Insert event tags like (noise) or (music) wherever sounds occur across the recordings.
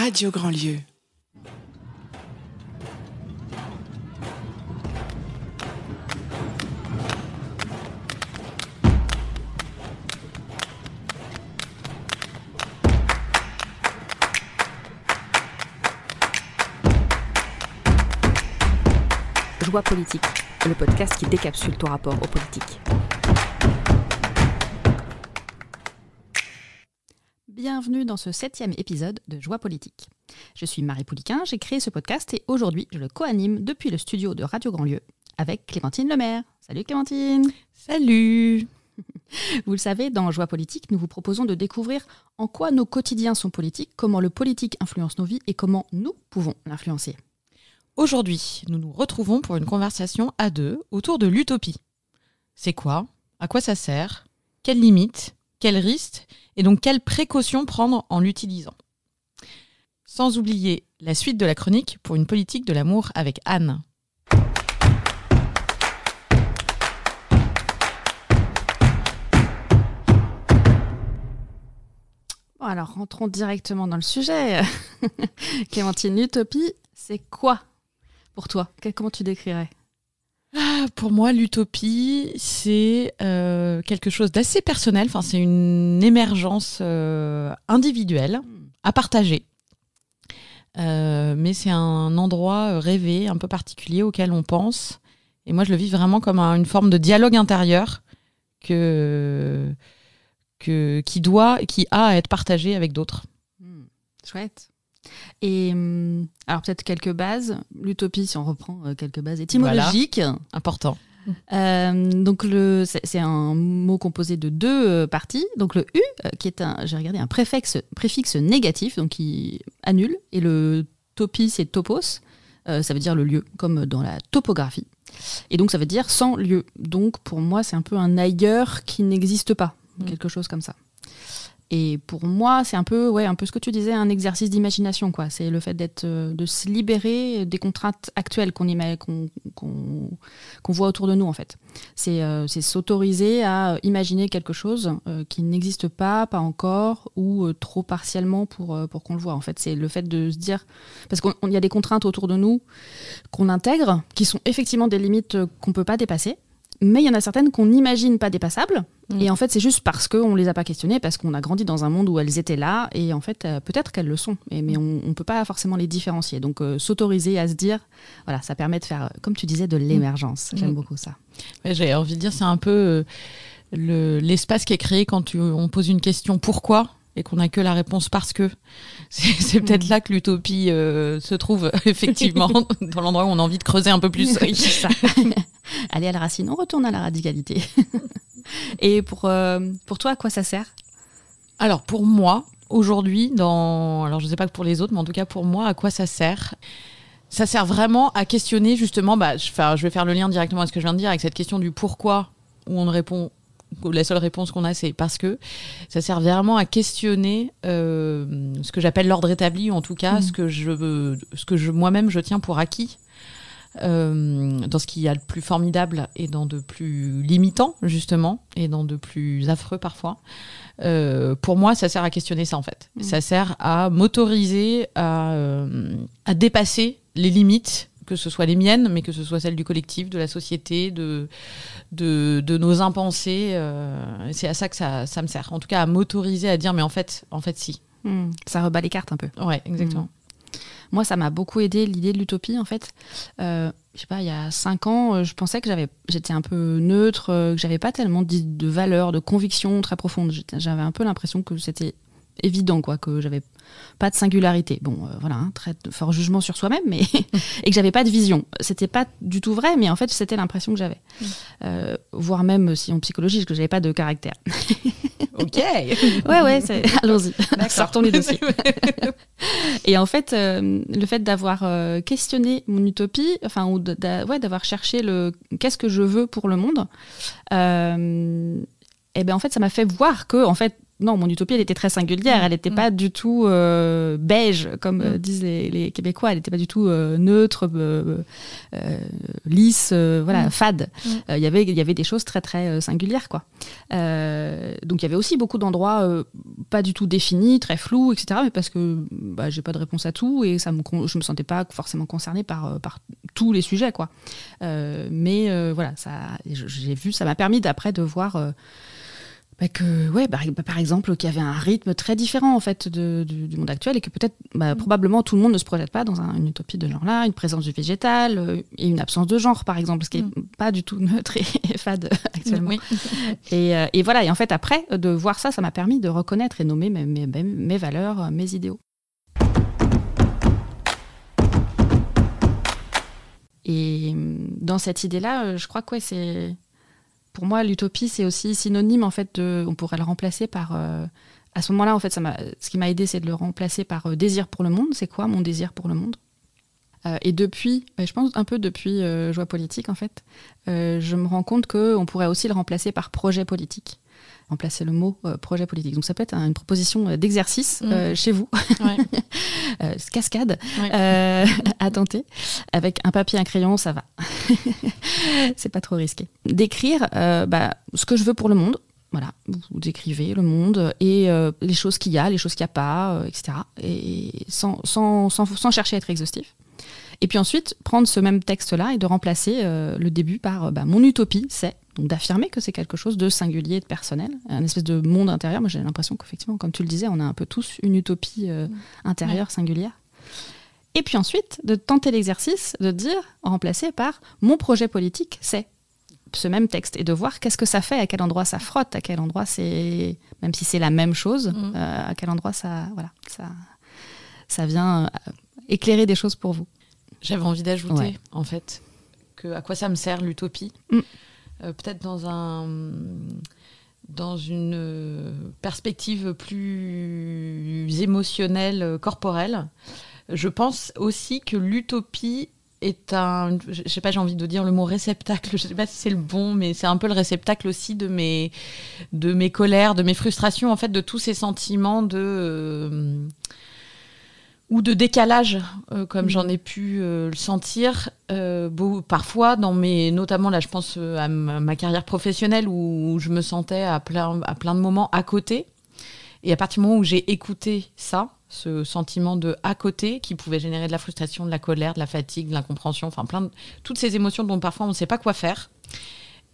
Radio Grandlieu. Joie politique, le podcast qui décapsule ton rapport aux politiques. Bienvenue dans ce septième épisode de Joie politique. Je suis Marie Pouliquin, j'ai créé ce podcast et aujourd'hui je le co-anime depuis le studio de Radio Grandlieu avec Clémentine Lemaire. Salut Clémentine Salut (laughs) Vous le savez, dans Joie politique, nous vous proposons de découvrir en quoi nos quotidiens sont politiques, comment le politique influence nos vies et comment nous pouvons l'influencer. Aujourd'hui, nous nous retrouvons pour une conversation à deux autour de l'utopie. C'est quoi? À quoi ça sert? Quelles limites? Quels risques Et donc quelles précautions prendre en l'utilisant Sans oublier la suite de la chronique pour une politique de l'amour avec Anne. Bon, alors rentrons directement dans le sujet. (laughs) Clémentine, l'utopie, c'est quoi pour toi? Comment tu décrirais? Ah, Pour moi, l'utopie, c'est euh, quelque chose d'assez personnel. Enfin, c'est une émergence euh, individuelle à partager. Euh, mais c'est un endroit rêvé, un peu particulier auquel on pense. Et moi, je le vis vraiment comme un- une forme de dialogue intérieur que, que, qui doit, qui a à être partagé avec d'autres. Hmm, Chouette. Et hum, alors peut-être quelques bases. L'utopie, si on reprend euh, quelques bases étymologiques. Important. Euh, donc le, c'est un mot composé de deux euh, parties. Donc le u, qui est un, j'ai regardé un préfixe, préfixe négatif, donc qui annule, et le topi, c'est topos. Euh, ça veut dire le lieu, comme dans la topographie. Et donc ça veut dire sans lieu. Donc pour moi, c'est un peu un ailleurs qui n'existe pas, Mm. quelque chose comme ça. Et pour moi, c'est un peu, ouais, un peu ce que tu disais, un exercice d'imagination, quoi. C'est le fait d'être, euh, de se libérer des contraintes actuelles qu'on qu'on qu'on- qu'on voit autour de nous, en fait. C'est euh, s'autoriser à imaginer quelque chose euh, qui n'existe pas, pas encore, ou trop partiellement pour, pour qu'on le voit. En fait, c'est le fait de se dire, parce qu'il y a des contraintes autour de nous qu'on intègre, qui sont effectivement des limites qu'on peut pas dépasser. Mais il y en a certaines qu'on n'imagine pas dépassables. Mm. Et en fait, c'est juste parce qu'on ne les a pas questionnées, parce qu'on a grandi dans un monde où elles étaient là. Et en fait, euh, peut-être qu'elles le sont. Et- mais on ne peut pas forcément les différencier. Donc, euh, s'autoriser à se dire, voilà, ça permet de faire, comme tu disais, de l'émergence. J'aime Mm. beaucoup ça. Ouais, J'avais envie de dire, c'est un peu euh, le- l'espace qui est créé quand tu- on pose une question pourquoi? Et qu'on n'a que la réponse parce que. C'est peut-être là que l'utopie euh, se trouve, (laughs) effectivement, (laughs) dans l'endroit où on a envie de creuser un peu plus. Oui, ça. (laughs) Aller à la racine, on retourne à la radicalité. Et pour, euh, pour toi, à quoi ça sert? Alors, pour moi, aujourd'hui, dans. Alors, je ne sais pas que pour les autres, mais en tout cas, pour moi, à quoi ça sert? Ça sert vraiment à questionner, justement, bah, je, enfin, je vais faire le lien directement à ce que je viens de dire, avec cette question du pourquoi, où on ne répond. La seule réponse qu'on a, c'est parce que ça sert vraiment à questionner euh, ce que j'appelle l'ordre établi, ou en tout cas Mhm. ce que je, ce que je moi-même je tiens pour acquis, euh, dans ce qu'il y a de plus formidable et dans de plus limitant justement, et dans de plus affreux parfois. Euh, pour moi, ça sert à questionner ça en fait. Mhm. Ça sert à m'autoriser à, euh, à dépasser les limites, que ce soit les miennes, mais que ce soit celles du collectif, de la société, de, de, de nos impensés. euh, c'est à ça que ça, ça me sert. En tout cas, à m'autoriser à dire, mais en fait, en fait, si. Hmm, Ça rebat les cartes un peu. Ouais, exactement. Moi, ça m'a beaucoup aidé l'idée de l'utopie, en fait. Euh, je sais pas, il y a cinq ans, euh, je pensais que j'avais, j'étais un peu neutre, que j'avais pas tellement de, valeurs, de convictions très profondes. J'avais un peu l'impression que c'était évident, quoi, que j'avais pas de singularité. Bon, euh, voilà, un très fort jugement sur soi-même, mais (laughs) et que j'avais pas de vision. C'était pas du tout vrai, mais en fait, c'était l'impression que j'avais. Euh, voire même, si en psychologie, que j'avais pas de caractère. (laughs) Ok. (laughs) Ouais, ouais, c'est- allons-y, sortons les dossiers. Et en fait, euh, le fait d'avoir euh, questionné mon utopie, enfin, ou ouais, d'avoir cherché le qu'est-ce que je veux pour le monde, euh, et ben en fait, ça m'a fait voir que en fait, non, mon utopie, elle était très singulière. Elle n'était pas du tout euh, beige, comme disent les, Québécois. Elle n'était pas du tout neutre, lisse, voilà, fade. Il y avait, il y avait des choses très très singulières, quoi. donc il y avait aussi beaucoup d'endroits pas du tout définis, très flous, etc. Mais parce que bah, j'ai pas de réponse à tout et ça me, je me sentais pas forcément concernée par par tous les sujets, quoi. mais voilà, ça, j'ai vu, ça m'a permis d'après de voir bah, que, ouais, bah, bah, par exemple, qu'il y avait un rythme très différent en fait du, monde actuel et que peut-être, bah, mm. probablement, tout le monde ne se projette pas dans une utopie de genre-là, une présence du végétal euh, et une absence de genre, par exemple, ce qui n'est mm. pas du tout neutre et, fade (laughs) actuellement. Et, euh, et, voilà, et en fait, après, de voir ça, ça m'a permis de reconnaître et nommer mes, mes, mes valeurs, mes idéaux. Et dans cette idée-là, euh, je crois que ouais, c'est pour moi, l'utopie, c'est aussi synonyme, en fait, de, on pourrait le remplacer par. Euh, à ce moment-là, en fait, ça ce qui m'a aidé, c'est de le remplacer par euh, désir pour le monde. C'est quoi mon désir pour le monde? Euh, Et depuis, bah, je pense un peu depuis Joie politique, en fait, je me rends compte qu'on pourrait aussi le remplacer par projet politique remplacer le mot euh, projet politique. Donc ça peut être une proposition euh, d'exercice mm. euh, chez vous, (laughs) (laughs) cascade, (laughs) à tenter. Avec un papier, un crayon, ça va. c'est pas trop risqué. D'écrire bah, ce que je veux pour le monde. Voilà, vous décrivez le monde et les choses qu'il y a, les choses qu'il n'y a pas, etc. Et sans, sans, sans, sans, chercher à être exhaustif. Et puis ensuite, prendre ce même texte-là et de remplacer le début par bah, mon utopie, c'est d'affirmer que c'est quelque chose de singulier, de personnel, un espèce de monde intérieur. Moi, j'ai l'impression qu'effectivement, comme tu le disais, on a un peu tous une utopie euh, intérieure singulière. Et puis ensuite, de tenter l'exercice de dire, remplacé par mon projet politique, c'est ce même texte et de voir qu'est-ce que ça fait, à quel endroit ça frotte, à quel endroit c'est, même si c'est la même chose, mm. euh, à quel endroit ça, voilà, ça, ça vient euh, éclairer des choses pour vous. J'avais envie d'ajouter, en fait, que à quoi ça me sert l'utopie? Mm. Euh, peut-être dans un dans une euh, perspective plus émotionnelle, euh, corporelle. Je pense aussi que l'utopie est un, je sais pas, j'ai envie de dire le mot réceptacle, je sais pas si c'est le bon, mais c'est un peu le réceptacle aussi de mes, de mes colères, de mes frustrations, en fait, de tous ces sentiments de, ou de décalage, euh, comme j'en ai pu euh, le sentir euh, parfois dans mes, notamment là, je pense à ma, carrière professionnelle où, je me sentais à plein, à plein de moments à côté. Et à partir du moment où j'ai écouté ça, ce sentiment de à côté qui pouvait générer de la frustration, de la colère, de la fatigue, de l'incompréhension, enfin plein de, toutes ces émotions dont parfois on ne sait pas quoi faire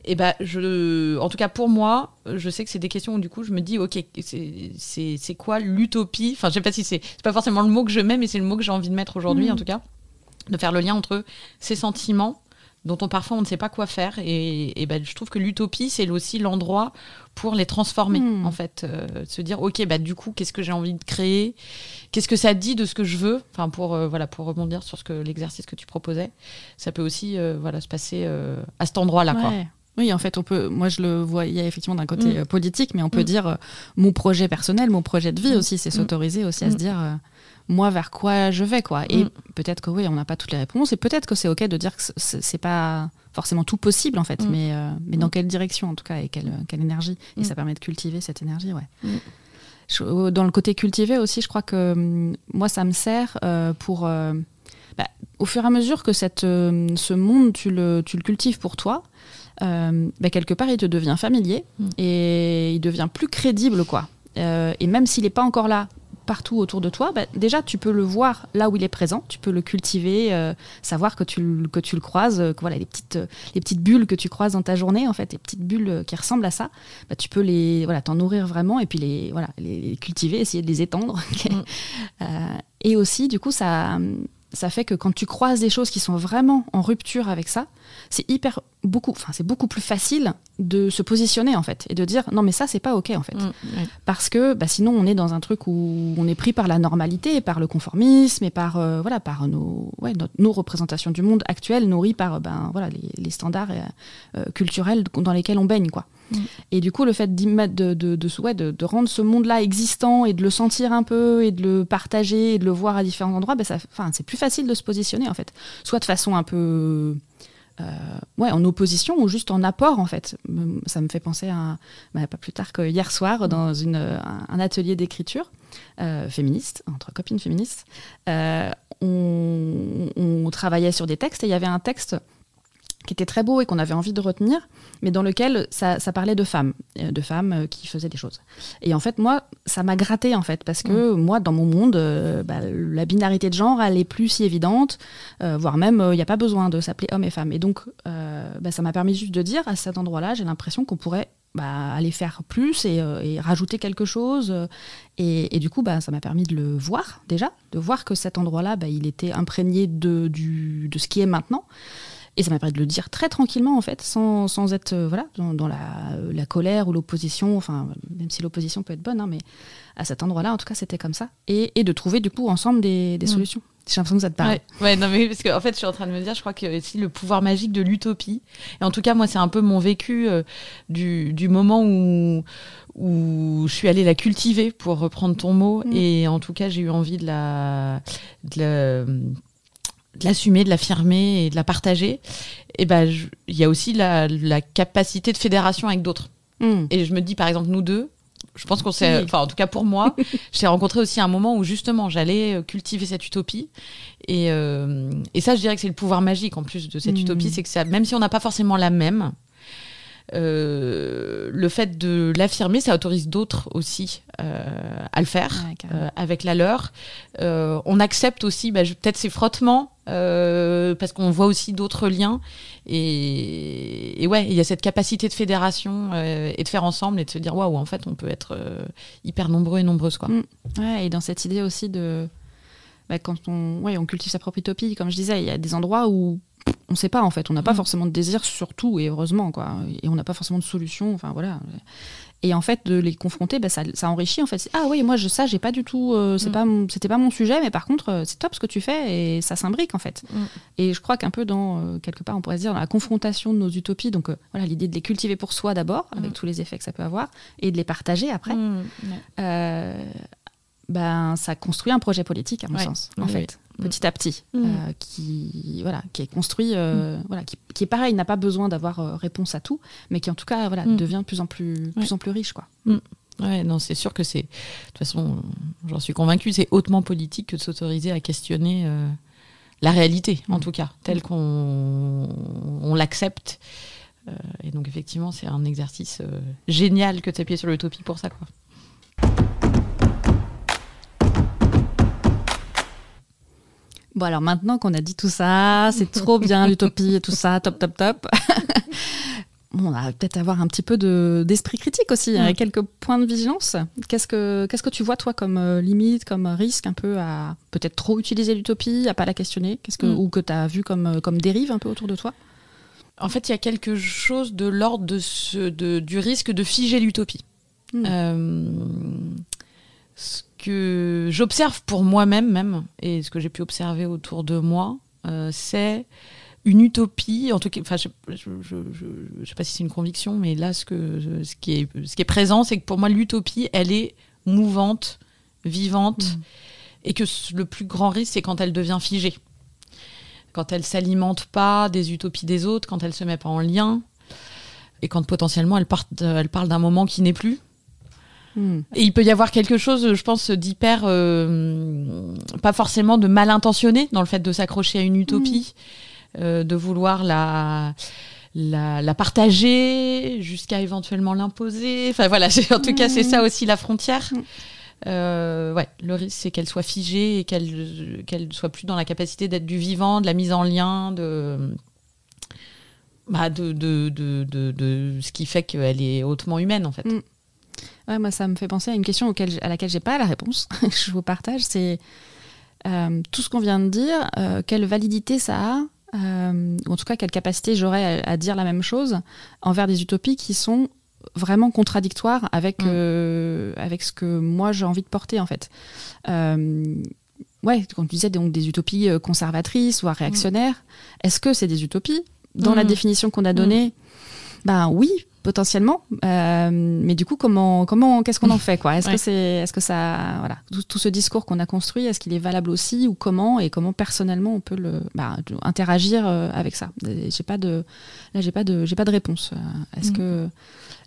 et ben je, en tout cas pour moi, je sais que c'est des questions où du coup je me dis, ok, c'est quoi l'utopie? Enfin, je sais pas si c'est pas forcément le mot que je mets, mais c'est le mot que j'ai envie de mettre aujourd'hui, en mm. tout cas, de faire le lien entre ces sentiments dont on parfois on ne sait pas quoi faire. Et, et ben, je trouve que l'utopie, c'est aussi l'endroit pour les transformer, mm. en fait. Euh, se dire, ok, bah, du coup, qu'est-ce que j'ai envie de créer? Qu'est-ce que ça dit de ce que je veux? Enfin, pour, euh, voilà, pour rebondir sur ce que l'exercice que tu proposais, ça peut aussi euh, voilà, se passer à cet endroit-là. Quoi. Oui, en fait, on peut. Moi, je le voyais effectivement d'un côté mm. euh, politique, mais on peut mm. dire euh, mon projet personnel, mon projet de vie mm. aussi, c'est s'autoriser aussi à se dire euh, moi vers quoi je vais, quoi. Et peut-être que oui, on n'a pas toutes les réponses, et peut-être que c'est ok de dire que c'est pas forcément tout possible en fait, mais mais dans quelle direction en tout cas et quelle, quelle énergie. Et ça permet de cultiver cette énergie, ouais. dans le côté cultivé aussi, je crois que moi, ça me sert pour bah, au fur et à mesure que cette, ce monde, tu le, tu le cultives pour toi, bah, quelque part, il te devient familier mm. et il devient plus crédible, quoi. Euh, et même s'il n'est pas encore là partout autour de toi, bah, déjà tu peux le voir là où il est présent, tu peux le cultiver, euh, savoir que tu, que tu le croises, que voilà les petites, les petites bulles que tu croises dans ta journée, en fait, les petites bulles qui ressemblent à ça, bah, tu peux les voilà t'en nourrir vraiment et puis les voilà les cultiver, essayer de les étendre. Mm. et aussi du coup ça ça fait que quand tu croises des choses qui sont vraiment en rupture avec ça, c'est hyper beaucoup, enfin c'est beaucoup plus facile de se positionner en fait et de dire non mais ça c'est pas ok en fait mm, parce que bah, sinon on est dans un truc où on est pris par la normalité, par le conformisme et par euh, voilà par nos ouais, nos représentations du monde actuel nourries par ben voilà les, standards euh, culturels dans lesquels on baigne quoi. Mm. Et du coup, le fait de, de, de, de, de, rendre ce monde-là existant et de le sentir un peu et de le partager et de le voir à différents endroits, ben ça, c'est plus facile de se positionner en fait. Soit de façon un peu ouais, en opposition ou juste en apport en fait. Ça me fait penser à bah, pas plus tard que hier soir dans une, un atelier d'écriture féministe entre copines féministes. On, on, travaillait sur des textes et il y avait un texte qui était très beau et qu'on avait envie de retenir, mais dans lequel ça, parlait de femmes, euh, de femmes euh, qui faisaient des choses. Et en fait, moi, ça m'a gratté, en fait, parce que mm. moi, dans mon monde, euh, bah, la binarité de genre, elle est plus si évidente, voire même, il n'y a pas besoin de s'appeler homme et femme. Et donc, bah, ça m'a permis juste de dire, à cet endroit-là, j'ai l'impression qu'on pourrait bah, aller faire plus et, rajouter quelque chose. Et, du coup, bah, ça m'a permis de le voir déjà, de voir que cet endroit-là, bah, il était imprégné de, du, de ce qui est maintenant. Et ça m'a permis de le dire très tranquillement, en fait, sans, sans être euh, voilà, dans, la, la, colère ou l'opposition, enfin, même si l'opposition peut être bonne, hein, mais à cet endroit-là, en tout cas, c'était comme ça. Et, et, de trouver, du coup, ensemble des, des mm. solutions. J'ai l'impression que ça te parle. Ouais, non, mais parce qu'en en fait, je suis en train de me dire, je crois que aussi le pouvoir magique de l'utopie. Et en tout cas, moi, c'est un peu mon vécu euh, du, du, moment où, où je suis allée la cultiver, pour reprendre ton mot. Mm. Et en tout cas, j'ai eu envie de la, de la de l'assumer, de l'affirmer et de la partager, et ben il y a aussi la, capacité de fédération avec d'autres. Hmm. Et je me dis par exemple nous deux, je pense qu'on s'est, enfin en tout cas pour moi, (laughs) j'ai rencontré aussi un moment où justement j'allais euh, cultiver cette utopie. Et, euh, et ça, je dirais que c'est le pouvoir magique en plus de cette hmm. utopie, c'est que ça, même si on n'a pas forcément la même, euh, le fait de l'affirmer, ça autorise d'autres aussi euh, à le faire euh, avec la leur. on accepte aussi bah, peut-être ces frottements parce qu'on voit aussi d'autres liens. Et, ouais, il y a cette capacité de fédération et de faire ensemble et de se dire waouh, en fait, on peut être hyper nombreux et nombreuses. Quoi. Mm. Ouais, et dans cette idée aussi de. Bah, quand on, ouais, on cultive sa propre utopie, comme je disais, il y a des endroits où on ne sait pas en fait, on n'a pas mm. forcément de désir sur tout et heureusement quoi, et on n'a pas forcément de solution, enfin voilà. Et en fait de les confronter, bah, ça, enrichit en fait. Ah oui, moi je, ça j'ai pas du tout, euh, c'est mm. pas, c'était pas mon sujet, mais par contre euh, c'est top ce que tu fais et ça s'imbrique en fait. Mm. Et je crois qu'un peu dans euh, quelque part on pourrait se dire dans la confrontation de nos utopies, donc voilà l'idée de les cultiver pour soi d'abord avec tous les effets que ça peut avoir et de les partager après ben, ça construit un projet politique, à mon sens, en fait, petit à petit, mm. euh, qui, voilà, qui est construit, euh, mm. voilà, qui, qui, est pareil, n'a pas besoin d'avoir euh, réponse à tout, mais qui en tout cas voilà, mm. devient de plus en plus, plus, en plus riche. Quoi. Ouais, non, c'est sûr que c'est, de toute façon, j'en suis convaincue, c'est hautement politique que de s'autoriser à questionner la réalité, en tout cas, telle qu'on on, l'accepte. et donc, effectivement, c'est un exercice génial que de s'appuyer sur l'utopie pour ça. Quoi. Bon, alors maintenant qu'on a dit tout ça, c'est trop bien (laughs) l'utopie et tout ça, top, top, top. (laughs) on va peut-être avoir un petit peu d'esprit critique aussi, hein, quelques points de vigilance. Qu'est-ce que, qu'est-ce que tu vois, toi, comme euh, limite, comme risque un peu à peut-être trop utiliser l'utopie, à pas la questionner? Qu'est-ce que, mm. Ou que tu as vu comme, euh, comme dérive un peu autour de toi? En fait, il y a quelque chose de l'ordre de ce, de, du risque de figer l'utopie. Mm. Euh, que j'observe pour moi-même même, et ce que j'ai pu observer autour de moi, euh, c'est une utopie, en tout cas, enfin, je, ne sais pas si c'est une conviction, mais là, ce, que, ce, qui, est, ce qui est présent, c'est que pour moi, l'utopie, elle est mouvante, vivante, mm. et que le plus grand risque, c'est quand elle devient figée. Quand elle s'alimente pas des utopies des autres, quand elle se met pas en lien, et quand potentiellement elle, elle parle d'un moment qui n'est plus. Et il peut y avoir quelque chose, je pense, d'hyper, euh, pas forcément de mal intentionné dans le fait de s'accrocher à une utopie, mm. euh, de vouloir la, la, partager jusqu'à éventuellement l'imposer. Enfin voilà, (laughs) en tout cas, c'est ça aussi la frontière. Mm. Euh, ouais, le risque, c'est qu'elle soit figée et qu'elle qu'elle soit plus dans la capacité d'être du vivant, de la mise en lien, de. Bah de, de, de, de, ce qui fait qu'elle est hautement humaine en fait. Mm. Ouais, moi, ça me fait penser à une question auquel, à laquelle j'ai pas la réponse. (laughs) je vous partage. C'est euh, tout ce qu'on vient de dire, euh, quelle validité ça a, euh, ou en tout cas quelle capacité j'aurais à, dire la même chose envers des utopies qui sont vraiment contradictoires avec, mm. avec ce que moi j'ai envie de porter en fait. ouais, quand tu disais donc des utopies conservatrices, voire réactionnaires, est-ce que c'est des utopies? Dans la mm. définition qu'on a donnée, mm. ben oui, potentiellement. Euh, mais du coup, comment, comment, qu'est-ce qu'on en fait, quoi? Est-ce que c'est, est-ce que ça, voilà, tout, ce discours qu'on a construit, est-ce qu'il est valable aussi ou comment? Et comment personnellement on peut le bah, interagir euh, avec ça? J'ai pas de, là, j'ai pas de, j'ai pas de réponse. Est-ce mm. que,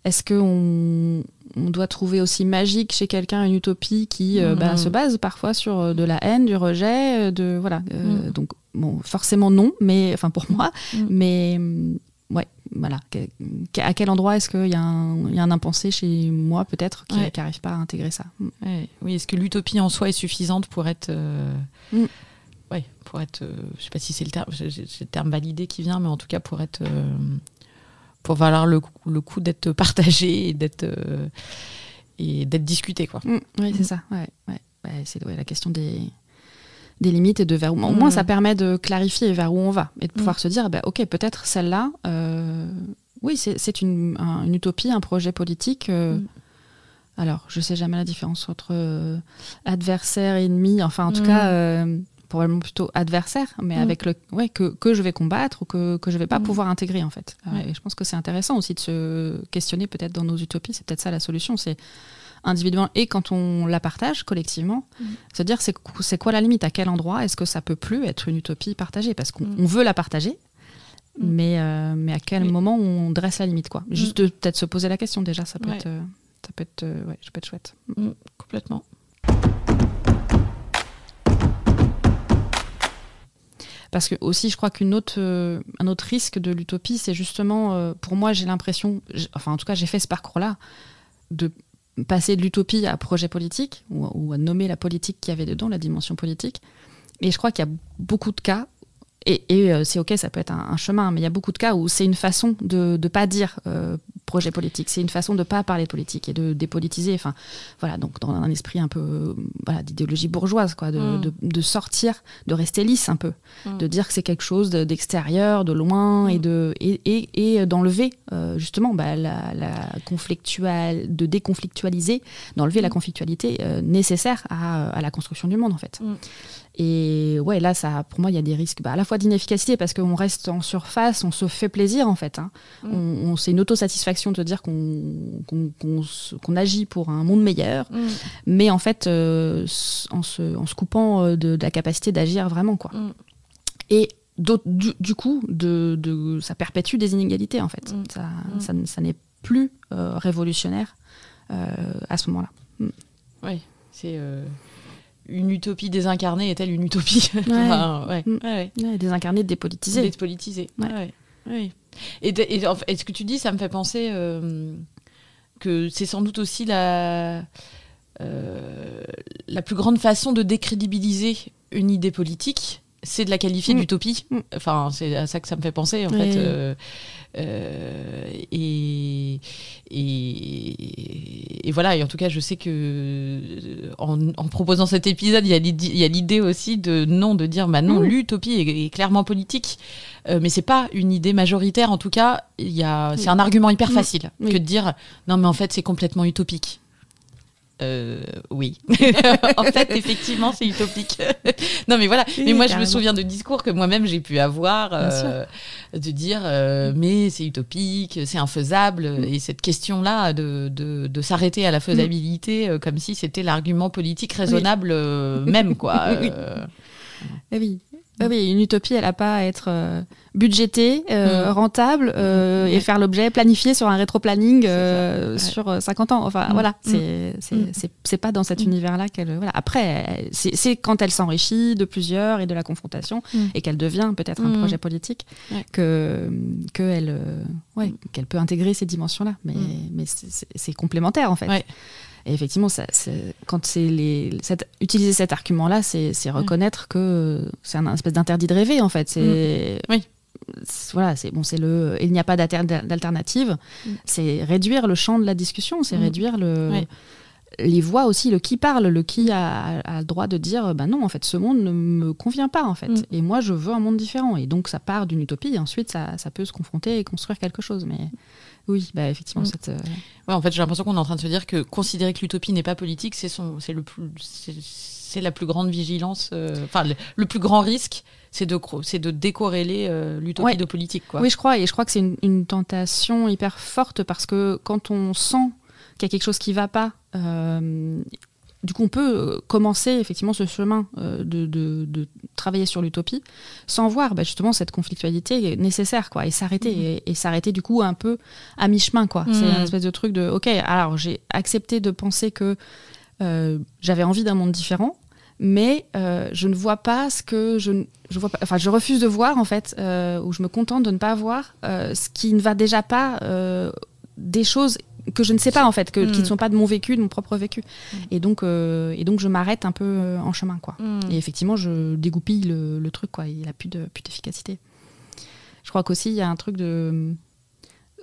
est-ce que on, on, doit trouver aussi magique chez quelqu'un une utopie qui euh, bah, mm. se base parfois sur de la haine, du rejet, de voilà. Mm. Donc bon, forcément non, mais enfin pour moi, mais ouais, voilà. À quel endroit est-ce qu'il y, a un impensé chez moi, peut-être, qui n'arrive pas à intégrer ça? Mm. Oui, est-ce que l'utopie en soi est suffisante pour être. Euh, mm. Ouais, pour être. Euh, je sais pas si c'est le, terme, le terme validé qui vient, mais en tout cas pour être. Euh, pour valoir le, le coup d'être (laughs) partagé et d'être. et d'être discuté, quoi. Mm. oui, c'est ça. Ouais, ouais. c'est la question des des limites et de vers où. Au moins, ça permet de clarifier vers où on va et de pouvoir se dire, bah, ok, peut-être celle-là, euh, oui, c'est une, une, utopie, un projet politique. Euh, mm. Alors, je sais jamais la différence entre euh, adversaire et ennemi. Enfin, en tout mm. cas, probablement plutôt adversaire, mais mm. avec le ouais, que, que, je vais combattre ou que, que je vais pas pouvoir intégrer en fait. Et je pense que c'est intéressant aussi de se questionner peut-être dans nos utopies. C'est peut-être ça la solution. C'est individuellement et quand on la partage collectivement, mm. se dire c'est, quoi la limite, à quel endroit est-ce que ça peut plus être une utopie partagée? Parce qu'on mm. veut la partager, mm. mais, euh, mais à quel moment on dresse la limite quoi? Juste de peut-être se poser la question déjà, ça peut être, euh, ça peut être, euh, ouais, ça peut être chouette. complètement. Parce que aussi, je crois qu'un autre, un autre risque de l'utopie, c'est justement, pour moi, j'ai l'impression, enfin en tout cas, j'ai fait ce parcours-là, de passer de l'utopie à projet politique, ou, à nommer la politique qu'il y avait dedans, la dimension politique. Et je crois qu'il y a beaucoup de cas et, euh, c'est ok, ça peut être un, chemin, mais il y a beaucoup de cas où c'est une façon de ne pas dire euh, projet politique, c'est une façon de ne pas parler politique et de dépolitiser. Enfin, voilà, donc dans un esprit un peu voilà, d'idéologie bourgeoise, quoi, de, mm. de, sortir, de rester lisse un peu, mm. de dire que c'est quelque chose d'extérieur, de, loin, et mm. de et, et, d'enlever euh, justement bah, la, la conflictuelle, de déconflictualiser, d'enlever la conflictualité nécessaire à, à, la construction du monde en fait. Et ouais, là, ça, pour moi, il y a des risques bah, à la fois d'inefficacité parce qu'on reste en surface, on se fait plaisir en fait. Hein. Mm. On, c'est une autosatisfaction de dire qu'on qu'on agit pour un monde meilleur, mm. mais en fait, euh, en, se, en, se, coupant euh, de, la capacité d'agir vraiment. quoi. Mm. Et du, du, coup, de, de, ça perpétue des inégalités en fait. Ça, ça, ça n'est plus euh, révolutionnaire à ce moment-là. Oui, c'est une utopie désincarnée est-elle une utopie (laughs) ouais. Mm. Désincarnée, dépolitisée. Dépolitisée. Et, et, ce que tu dis, ça me fait penser euh, que c'est sans doute aussi la, euh, la plus grande façon de décrédibiliser une idée politique, c'est de la qualifier mm. d'utopie. Mm. Enfin, c'est à ça que ça me fait penser, en fait. Euh, euh, et, et, voilà, et en tout cas, je sais que en, proposant cet épisode, il y a l'idée aussi de non, de dire bah non, mm. l'utopie est, clairement politique, euh, mais c'est pas une idée majoritaire. En tout cas, il y a, c'est un argument hyper facile que de dire non, mais en fait, c'est complètement utopique. Euh, oui. (laughs) en fait, effectivement, c'est utopique. non, mais voilà. mais moi, je me souviens de discours que moi-même j'ai pu avoir, euh, de dire, euh, mais c'est utopique, c'est infaisable. Mm. Et cette question-là de, de, de s'arrêter à la faisabilité, comme si c'était l'argument politique raisonnable même, quoi. (laughs) oui. Eh oui. Ah oui, une utopie, elle n'a pas à être euh, budgétée, euh, mm. rentable euh, et faire l'objet planifié sur un rétro-planning sur 50 ans. Enfin, mm. voilà, mm. c'est pas dans cet univers-là qu'elle. Voilà. Après, c'est quand elle s'enrichit de plusieurs et de la confrontation et qu'elle devient peut-être un projet politique que qu'elle ouais, qu'elle peut intégrer ces dimensions-là. Mais, mais c'est complémentaire en fait. Et effectivement, ça, quand c'est les, utiliser cet argument-là, c'est reconnaître que c'est un espèce d'interdit de rêver, en fait. C'est oui. Voilà, c'est bon, c'est le. Il n'y a pas d'alternative. Mm. C'est réduire le champ de la discussion, c'est mm. réduire le. Les voix aussi, le qui parle, le qui a, le droit de dire bah non, en fait, ce monde ne me convient pas, en fait. Mm. Et moi, je veux un monde différent. Et donc, ça part d'une utopie, et ensuite, ça, ça, peut se confronter et construire quelque chose. Mais oui, bah effectivement. Mm. Cette, euh, ouais, en fait, j'ai l'impression qu'on est en train de se dire que considérer que l'utopie n'est pas politique, c'est son, c'est le plus, c'est la plus grande vigilance, euh, enfin le, plus grand risque c'est de, c'est de décorréler euh, l'utopie de politique. Quoi. Oui, je crois, et je crois que c'est une, une, tentation hyper forte parce que quand on sent qu'il y a quelque chose qui ne va pas, du coup, on peut euh, commencer effectivement ce chemin euh, de, de, de, travailler sur l'utopie sans voir bah, justement cette conflictualité nécessaire, quoi, et s'arrêter, mmh. et, s'arrêter du coup un peu à mi-chemin, quoi. C'est mmh. une espèce de truc de, ok, alors j'ai accepté de penser que euh, j'avais envie d'un monde différent, mais euh, je ne vois pas ce que je, je vois pas, enfin je refuse de voir en fait, euh, ou je me contente de ne pas voir ce qui ne va déjà pas des choses que je ne sais pas en fait, que, qui ne mm. sont pas de mon vécu, de mon propre vécu. Mm. Et donc, et donc je m'arrête un peu en chemin quoi. Mm. Et effectivement, je dégoupille le, le, truc quoi. Il n'a plus de plus d'efficacité. Je crois qu'aussi il y a un truc de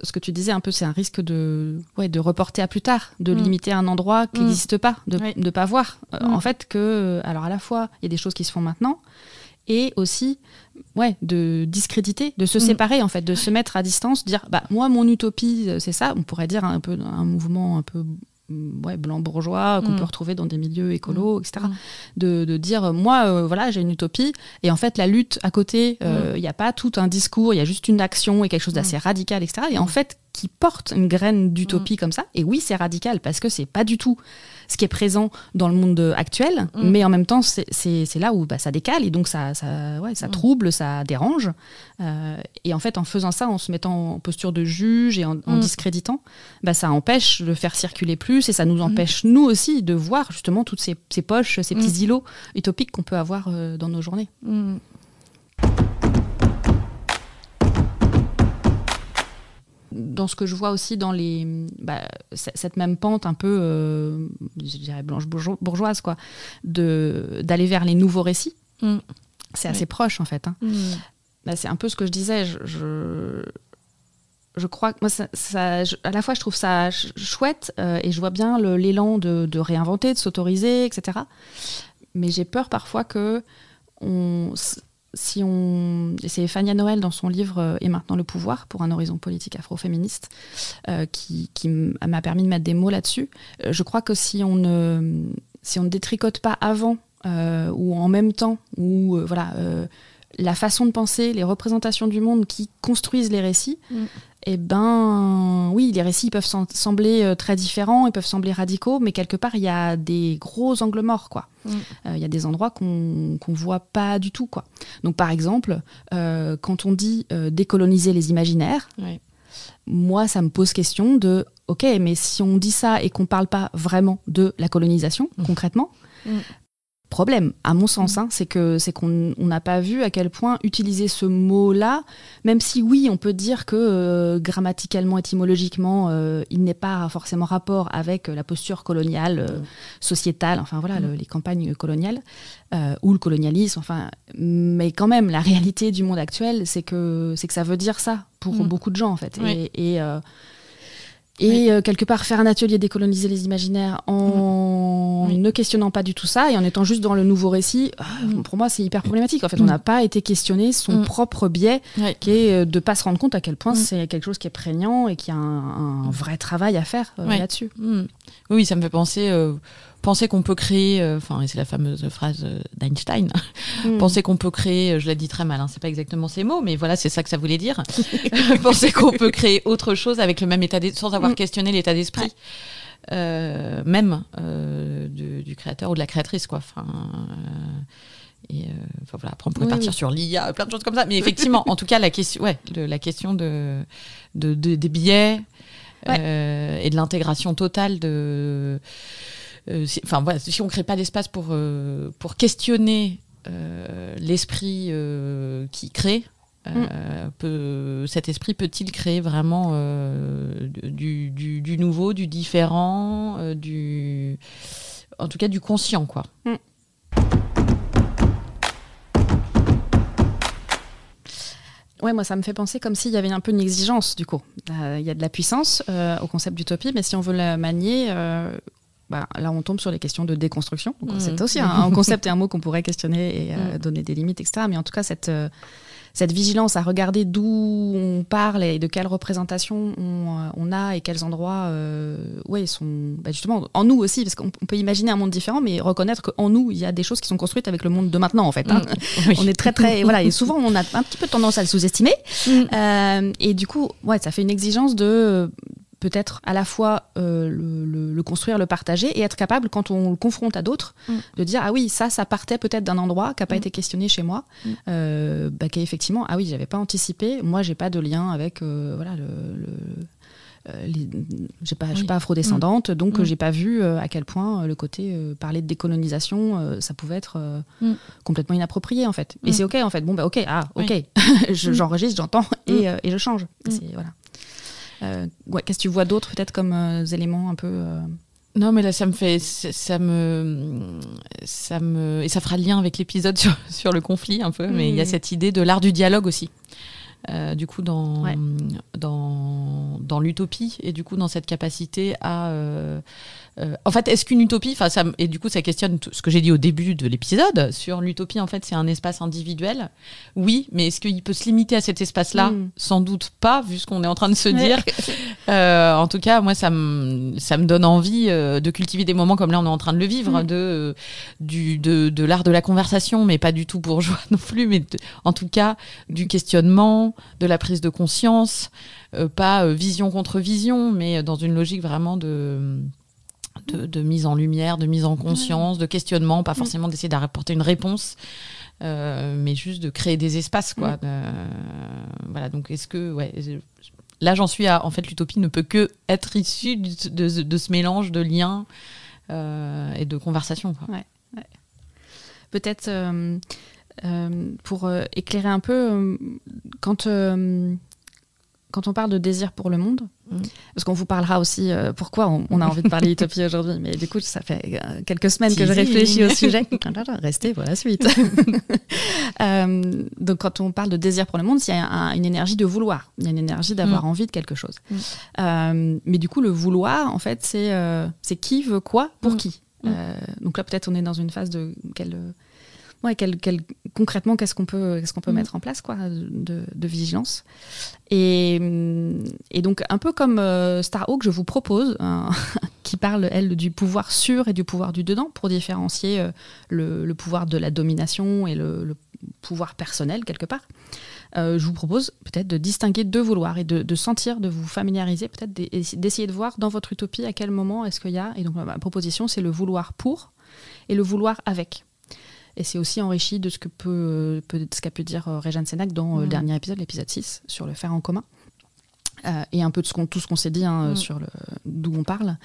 ce que tu disais un peu, c'est un risque de, ouais, de reporter à plus tard, de limiter un endroit qui n'existe pas, de ne pas voir. Euh. En fait, que, alors à la fois, il y a des choses qui se font maintenant, et aussi, ouais, de discréditer, de se séparer, en fait, de se mettre à distance, dire, bah, moi, mon utopie, euh, c'est ça. On pourrait dire un peu un mouvement un peu Mm, ouais, blanc bourgeois qu'on mm. peut retrouver dans des milieux écolos, mm. etc. De, de, dire moi euh, voilà j'ai une utopie et en fait la lutte à côté euh, il n'y a pas tout un discours il y a juste une action et quelque chose d'assez radical etc. Et en fait qui porte une graine d'utopie comme ça et oui c'est radical parce que c'est pas du tout ce qui est présent dans le monde actuel, mm. mais en même temps, c'est là où bah, ça décale et donc ça, ça, ouais, ça mm. trouble, ça dérange. Euh, et en fait, en faisant ça, en se mettant en posture de juge et en, mm. discréditant, bah, ça empêche de faire circuler plus et ça nous empêche, nous aussi, de voir justement toutes ces, ces poches, ces petits îlots utopiques qu'on peut avoir euh, dans nos journées dans ce que je vois aussi dans les bah, cette même pente un peu euh, je dirais blanche bourgeoise quoi de d'aller vers les nouveaux récits mm. c'est assez proche en fait hein. mm. bah, c'est un peu ce que je disais je, je, crois que moi ça, à la fois je trouve ça chouette euh, et je vois bien l'élan de, de, réinventer de s'autoriser etc mais j'ai peur parfois que on, si on, c'est Fania Noël dans son livre euh, Et maintenant le pouvoir pour un horizon politique afroféministe euh, qui, qui m'a permis de mettre des mots là-dessus. Euh, je crois que si on ne, si on ne détricote pas avant ou en même temps, ou voilà, la façon de penser, les représentations du monde qui construisent les récits, mm eh ben oui, les récits peuvent sembler euh, très différents, ils peuvent sembler radicaux, mais quelque part il y a des gros angles morts, quoi. Mm. Euh, il y a des endroits qu'on ne voit pas du tout, quoi. Donc par exemple, euh, quand on dit décoloniser les imaginaires, moi ça me pose question de, ok, mais si on dit ça et qu'on parle pas vraiment de la colonisation mm. concrètement, problème, à mon sens, mm. hein, c'est que c'est qu'on n'a pas vu à quel point utiliser ce mot-là, même si oui, on peut dire que euh, grammaticalement, étymologiquement, euh, il n'est pas forcément rapport avec la posture coloniale, euh, sociétale, enfin voilà, mm. les campagnes coloniales ou le colonialisme, enfin, mais quand même, la réalité du monde actuel, c'est que c'est que ça veut dire ça pour mm. beaucoup de gens en fait, et et euh, quelque part faire un atelier décoloniser les imaginaires en mm. ne questionnant pas du tout ça et en étant juste dans le nouveau récit, euh, mm. pour moi c'est hyper problématique. En fait, on mm. n'a pas été questionné son propre biais, qui est euh, de pas se rendre compte à quel point c'est quelque chose qui est prégnant et qui a un, vrai travail à faire là-dessus. Oui, ça me fait penser penser qu'on peut créer, euh, enfin, c'est la fameuse phrase euh, d'Einstein, hmm. penser qu'on peut créer, euh, je l'ai dit très mal, hein, c'est pas exactement ces mots, mais voilà, c'est ça que ça voulait dire. (laughs) penser qu'on peut créer autre chose avec le même état sans avoir hmm. questionné l'état d'esprit. même du, créateur ou de la créatrice quoi enfin et voilà après on pourrait partir sur l'IA plein de choses comme ça mais (laughs) effectivement en tout cas la question ouais la question de, de, des biais et de l'intégration totale de euh, enfin voilà, si on crée pas d'espace pour euh, pour questionner euh, l'esprit qui crée, mm. peut, cet esprit peut-il créer vraiment du, du, nouveau, du différent, du, en tout cas du conscient, quoi. Mm. Ouais, moi, ça me fait penser comme s'il y avait un peu une exigence, du coup. Il y a de la puissance au concept d'utopie, mais si on veut la manier, bah, là, on tombe sur les questions de déconstruction. C'est aussi un, concept et un mot qu'on pourrait questionner et donner des limites, etc. Mais en tout cas, cette cette vigilance à regarder d'où on parle et de quelles représentations on, euh, a et quels endroits euh, ouais, sont bah, justement en nous aussi, parce qu'on peut imaginer un monde différent, mais reconnaître qu'en nous, il y a des choses qui sont construites avec le monde de maintenant, en fait. Hein. Mm. (laughs) On est très, très. voilà, et souvent, on a un petit peu tendance à le sous-estimer. Mm. Euh, et du coup, ouais, ça fait une exigence de peut-être à la fois euh, le, construire, le partager et être capable, quand on le confronte à d'autres, mm. de dire Ah oui, ça, ça partait peut-être d'un endroit qui n'a pas mm. été questionné chez moi, mm. euh, bah, qu'effectivement, ah oui, j'avais pas anticipé, moi, j'ai pas de lien avec euh, voilà, le. Euh, j'ai pas, je suis pas afrodescendante, donc j'ai pas vu à quel point le côté parler de décolonisation, ça pouvait être complètement inapproprié en fait. Et c'est ok en fait. Bon bah ok, ah ok, (laughs) j'enregistre, j'entends et, et, je change. Voilà. Euh, qu'est-ce que tu vois d'autre peut-être comme euh, éléments un peu euh, non, mais là, ça me fait, ça me, ça me, et ça fera le lien avec l'épisode (laughs) sur, sur le conflit un peu. Mais il y a mm. cette idée de l'art du dialogue aussi. du coup, dans, dans, dans l'utopie et du coup dans cette capacité à euh, en fait, est-ce qu'une utopie, enfin, ça, et du coup, ça questionne ce que j'ai dit au début de l'épisode sur l'utopie. En fait, c'est un espace individuel. Oui, mais est-ce qu'il peut se limiter à cet espace-là? Hmm. Sans doute pas, vu ce qu'on est en train de se dire. (laughs) Euh, en tout cas, moi, ça me, ça me donne envie euh, de cultiver des moments comme là, on est en train de le vivre, hmm. de, du, de, de l'art de la conversation, mais pas du tout bourgeois (laughs) non plus, mais en tout cas du questionnement, de la prise de conscience, pas vision contre vision, mais dans une logique vraiment de de, mise en lumière, de mise en conscience, de questionnement, pas forcément d'essayer d'apporter une réponse, euh, mais juste de créer des espaces, quoi. voilà, donc est-ce que, ouais, là j'en suis à, en fait, l'utopie ne peut que être issue de, ce mélange de liens euh, et de conversations. Peut-être euh, pour éclairer un peu, quand quand on parle de désir pour le monde, mm. parce qu'on vous parlera aussi euh, pourquoi on, a envie de parler utopie (laughs) aujourd'hui, mais du coup, ça fait euh, quelques semaines que je réfléchis au sujet. (laughs) Restez pour la suite. (laughs) Euh, donc, quand on parle de désir pour le monde, il y a une énergie de vouloir, il y a une énergie d'avoir mm. envie de quelque chose. Mm. mais du coup, le vouloir, en fait, c'est c'est qui veut quoi pour qui? donc là, peut-être on est dans une phase de quelle concrètement, qu'est-ce qu'on peut, qu'est-ce qu'on peut mm. mettre en place quoi, de, vigilance. Et, et, donc, un peu comme euh, Starhawk, je vous propose, (laughs) qui parle, elle, du pouvoir sur et du pouvoir du dedans, pour différencier euh, le, pouvoir de la domination et le, pouvoir personnel, quelque part. Euh, je vous propose peut-être de distinguer deux vouloirs et de, de sentir, de vous familiariser, peut-être d'essayer de voir dans votre utopie à quel moment est-ce qu'il y a. Et donc, ma proposition, c'est le vouloir pour et le vouloir avec. Et c'est aussi enrichi de ce que peut, peut ce qu'a pu dire euh, Régane Sénac dans euh, le mm. dernier épisode, l'épisode 6, sur le faire en commun. Euh, et un peu de ce qu'on, tout ce qu'on s'est dit hein, mm. sur le, d'où on parle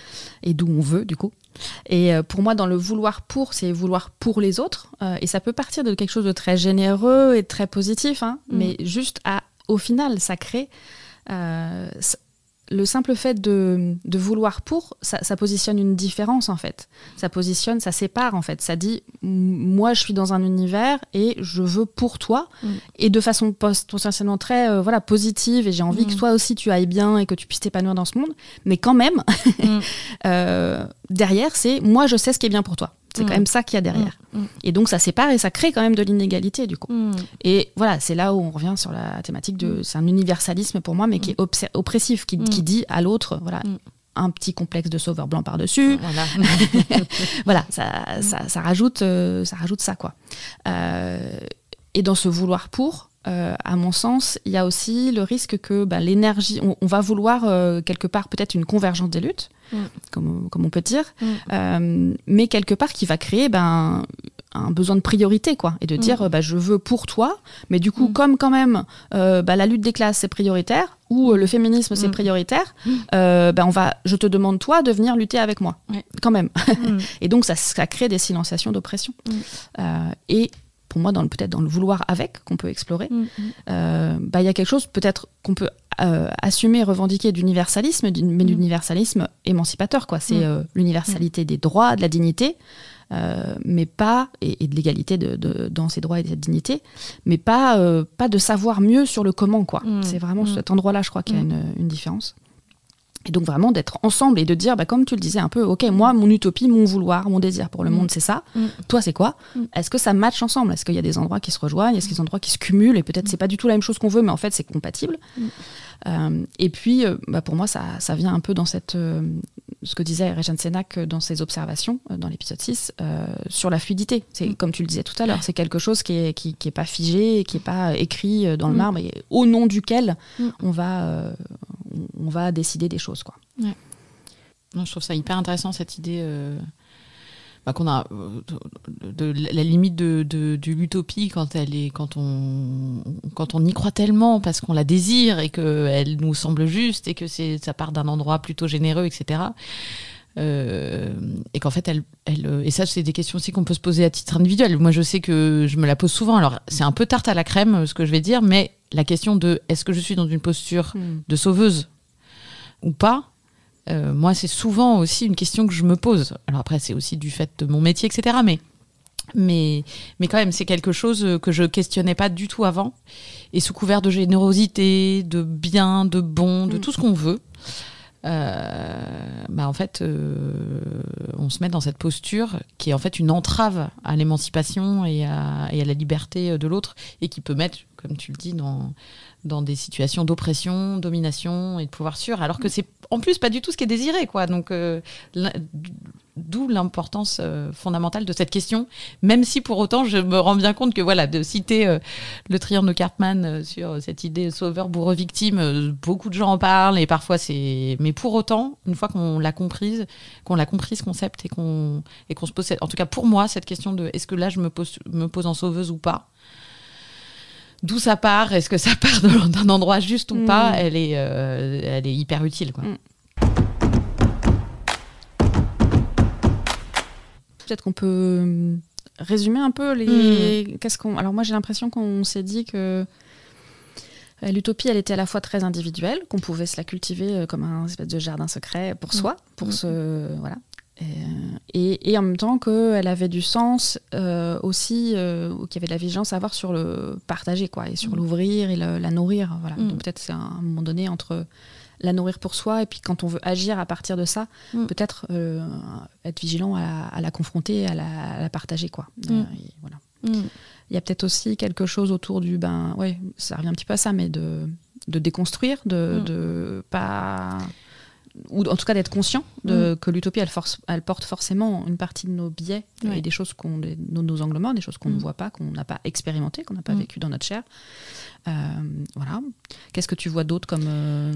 et d'où on veut du coup. Et pour moi, dans le vouloir pour, c'est vouloir pour les autres. et ça peut partir de quelque chose de très généreux et très positif, hein, mm. mais juste à, au final, ça crée le simple fait de, vouloir pour, ça, positionne une différence en fait. Ça positionne, ça sépare en fait. Ça dit, moi je suis dans un univers et je veux pour toi mm. et de façon potentiellement très euh, voilà positive et j'ai envie que mm. toi aussi tu ailles bien et que tu puisses t'épanouir dans ce monde. Mais quand même, mm. (laughs) euh, derrière c'est moi je sais ce qui est bien pour toi. C'est quand même ça qu'il y a derrière. Et donc ça sépare et ça crée quand même de l'inégalité du coup. Et voilà, c'est là où on revient sur la thématique de. C'est un universalisme pour moi, mais qui est oppressif, qui, qui dit à l'autre, voilà, un petit complexe de sauveur blanc par-dessus. Voilà, (laughs) voilà ça, ça, ça, rajoute, euh, ça rajoute ça, quoi. Euh, et dans ce vouloir pour, euh, à mon sens, il y a aussi le risque que bah, l'énergie, on, va vouloir quelque part peut-être une convergence des luttes, mm. comme, comme, on peut dire, mm. mais quelque part qui va créer ben, un besoin de priorité, quoi, et de dire, mm. bah, je veux pour toi, mais du coup, comme quand même bah, la lutte des classes c'est prioritaire, ou euh, le féminisme c'est prioritaire, euh, ben on va, je te demande toi de venir lutter avec moi, quand même. (laughs) Et donc ça, ça, crée des silenciations d'oppression. Euh, et pour moi, dans peut-être dans le vouloir avec qu'on peut explorer, bah, il y a quelque chose peut-être qu'on peut assumer, revendiquer d'universalisme, mais d'universalisme émancipateur. quoi. C'est l'universalité des droits, de la dignité. Euh, mais pas, et, de l'égalité de, dans ses droits et cette dignité, mais pas, euh, pas de savoir mieux sur le comment. quoi. Mm. C'est vraiment mm. cet endroit-là, je crois, qu'il y a mm. une, une, différence. Et donc vraiment d'être ensemble et de dire, bah, comme tu le disais un peu, ok, moi, mon utopie, mon vouloir, mon désir pour le Mm. monde, c'est ça. Mm. Toi, c'est quoi Mm. Est-ce que ça match ensemble? Est-ce qu'il y a des endroits qui se rejoignent? Est-ce qu'il y a des endroits qui se cumulent? Et peut-être c'est pas du tout la même chose qu'on veut, mais en fait c'est compatible. Euh, et puis, euh, bah, pour moi, ça, ça vient un peu dans cette, euh, ce que disait Régent Sénac euh, dans ses observations euh, dans l'épisode 6 euh, sur la fluidité. C'est Mm. comme tu le disais tout à l'heure, c'est quelque chose qui est, qui, qui est pas figé, qui est pas écrit dans le Mm. marbre et au nom duquel Mm. on va, euh, on- va décider des choses, quoi. Non, je trouve ça hyper intéressant cette idée euh, bah, qu'on a euh, de, de la limite de, de, de l'utopie quand elle est quand on quand on y croit tellement parce qu'on la désire et que elle nous semble juste et que c'est ça part d'un endroit plutôt généreux etc. Euh, et qu'en fait elle, elle euh, et ça c'est des questions aussi qu'on peut se poser à titre individuel. Moi je sais que je me la pose souvent. Alors c'est un peu tarte à la crème ce que je vais dire, mais la question de est-ce que je suis dans une posture de sauveuse ou pas, euh, moi, c'est souvent aussi une question que je me pose. Alors après, c'est aussi du fait de mon métier, etc. Mais, mais, mais quand même, c'est quelque chose que je questionnais pas du tout avant. Et sous couvert de générosité, de bien, de bon, de Mm. tout ce qu'on veut, euh, bah en fait, euh, on se met dans cette posture qui est en fait une entrave à l'émancipation et à, et à la liberté de l'autre et qui peut mettre, comme tu le dis, dans, dans des situations d'oppression, domination et de pouvoir sûr, alors que c'est en plus pas du tout ce qui est désiré, quoi. Donc, euh, d'où l'importance euh, fondamentale de cette question, même si pour autant je me rends bien compte que voilà, de citer euh, le triangle de Cartman sur cette idée sauveur, bourreau, victime, beaucoup de gens en parlent et parfois c'est, mais pour autant, une fois qu'on l'a comprise, qu'on l'a compris ce concept et qu'on qu'on se pose, cette- en tout cas pour moi, cette question de est-ce que là je me pose me pose en sauveuse ou pas d'où ça part, est-ce que ça part d'un endroit juste ou Mm. pas, elle est, euh, elle est hyper utile. Quoi. Mm. Peut-être qu'on peut hum, résumer un peu les. Qu'est-ce qu'on. Alors moi j'ai l'impression qu'on s'est dit que euh, l'utopie elle était à la fois très individuelle, qu'on pouvait se la cultiver euh, comme un espèce de jardin secret pour Mm. soi, pour Mm. se voilà. Et, euh, Et, en même temps qu'elle avait du sens euh, aussi, euh, qu'il y avait de la vigilance à avoir sur le partager, quoi, et sur Mm. l'ouvrir et le- la nourrir. Voilà. Mm. Donc peut-être c'est à un moment donné entre la nourrir pour soi et puis quand on veut agir à partir de ça, Mm. peut-être euh, être vigilant à la, à la confronter, à la, à la partager, quoi. Et voilà. Il y a peut-être aussi quelque chose autour du ben ouais, ça revient un petit peu à ça, mais de, de déconstruire, de, de pas ou en tout cas d'être conscient de, que l'utopie elle, force, elle porte forcément une partie de nos biais et des choses qu'on des- nos, angles morts, des choses qu'on Mm. ne voit pas, qu'on n'a pas expérimenté, qu'on n'a pas Mm. vécu dans notre chair. Euh, voilà. Qu'est-ce que tu vois d'autre comme euh,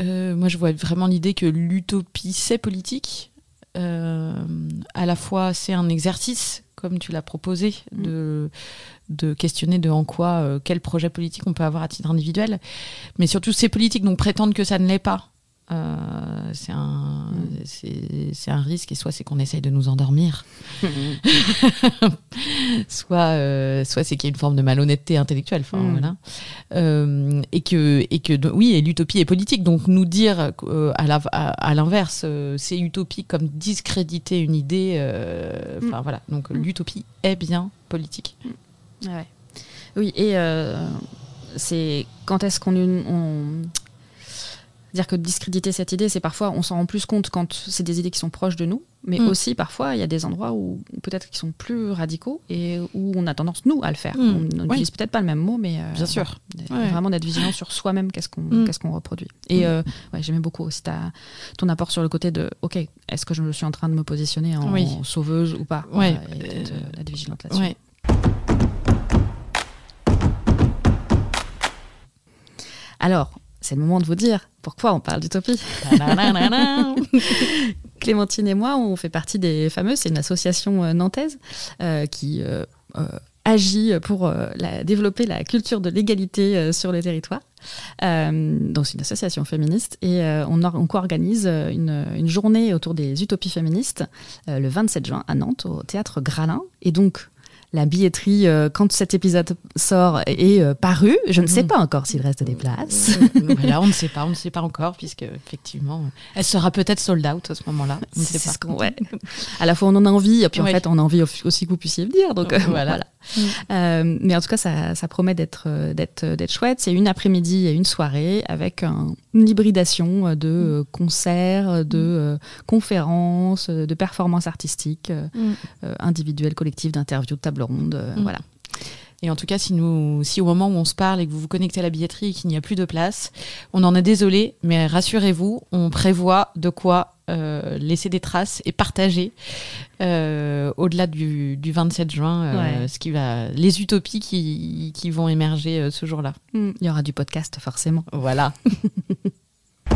Euh, moi, je vois vraiment l'idée que l'utopie, c'est politique. À la fois, c'est un exercice, comme tu l'as proposé, Mm. de, de questionner de en quoi, quel projet politique on peut avoir à titre individuel. Mais surtout, c'est politique, donc prétendre que ça ne l'est pas. Euh, c'est un, Mm. c'est un risque, et soit c'est qu'on essaye de nous endormir, (laughs) soit, euh, soit c'est qu'il y a une forme de malhonnêteté intellectuelle. Enfin, Mm. voilà. Euh, et que, et que oui, et l'utopie est politique. Donc nous dire à l'inverse, c'est utopique comme discréditer une idée. Enfin voilà. Donc Mm. l'utopie est bien politique. Ouais. Oui, et c'est quand est-ce qu'on. On... Dire que discréditer cette idée, c'est parfois, on s'en rend plus compte quand c'est des idées qui sont proches de nous, mais Mm. aussi parfois, il y a des endroits où peut-être qui sont plus radicaux et où on a tendance, nous, à le faire. Mm. On n'utilise peut-être pas le même mot, mais. euh, Bien sûr. Ouais. Vraiment d'être vigilant sur soi-même, qu'est-ce qu'on Mm. qu'est-ce qu'on reproduit. Et euh, ouais, j'aimais beaucoup aussi ta, ton apport sur le côté de OK, est-ce que je suis en train de me positionner en Oui. sauveuse ou pas? Voilà, et Euh, d'être vigilante là-dessus. Alors, c'est le moment de vous dire pourquoi on parle d'utopie. (laughs) Clémentine et moi, on fait partie des fameuses, c'est une association euh, nantaise euh, qui euh, agit pour euh, la- développer la culture de l'égalité sur le territoire. Donc c'est une association féministe et on, or- on co-organise une, une journée autour des utopies féministes le 27 juin à Nantes au théâtre Gralin. Et donc la billetterie, euh, quand cet épisode sort, est euh, paru. Je ne sais Mhm. pas encore s'il reste des places. voilà, on ne sait pas, on ne sait pas encore, puisque effectivement, elle sera peut-être sold out à ce moment-là. On ne C'est ce qu'on- ouais. À la fois, on en a envie, et puis en fait, on a envie aussi que vous puissiez venir. Donc, euh, Voilà. voilà. Mm. Euh, mais en tout cas, ça, ça promet d'être chouette. C'est une après-midi et une soirée avec une hybridation de mm. concerts, de conférences, de performances artistiques, individuelles, collectives, d'interviews, de tables rondes. Voilà. Et en tout cas, si, nous, si au moment où on se parle et que vous vous connectez à la billetterie et qu'il n'y a plus de place, on en est désolé, mais rassurez-vous, on prévoit de quoi euh, laisser des traces et partager euh, au-delà du, 27 juin euh, ce qui va, les utopies qui, qui vont émerger ce jour-là. Hmm. Il y aura du podcast forcément. Voilà. (laughs)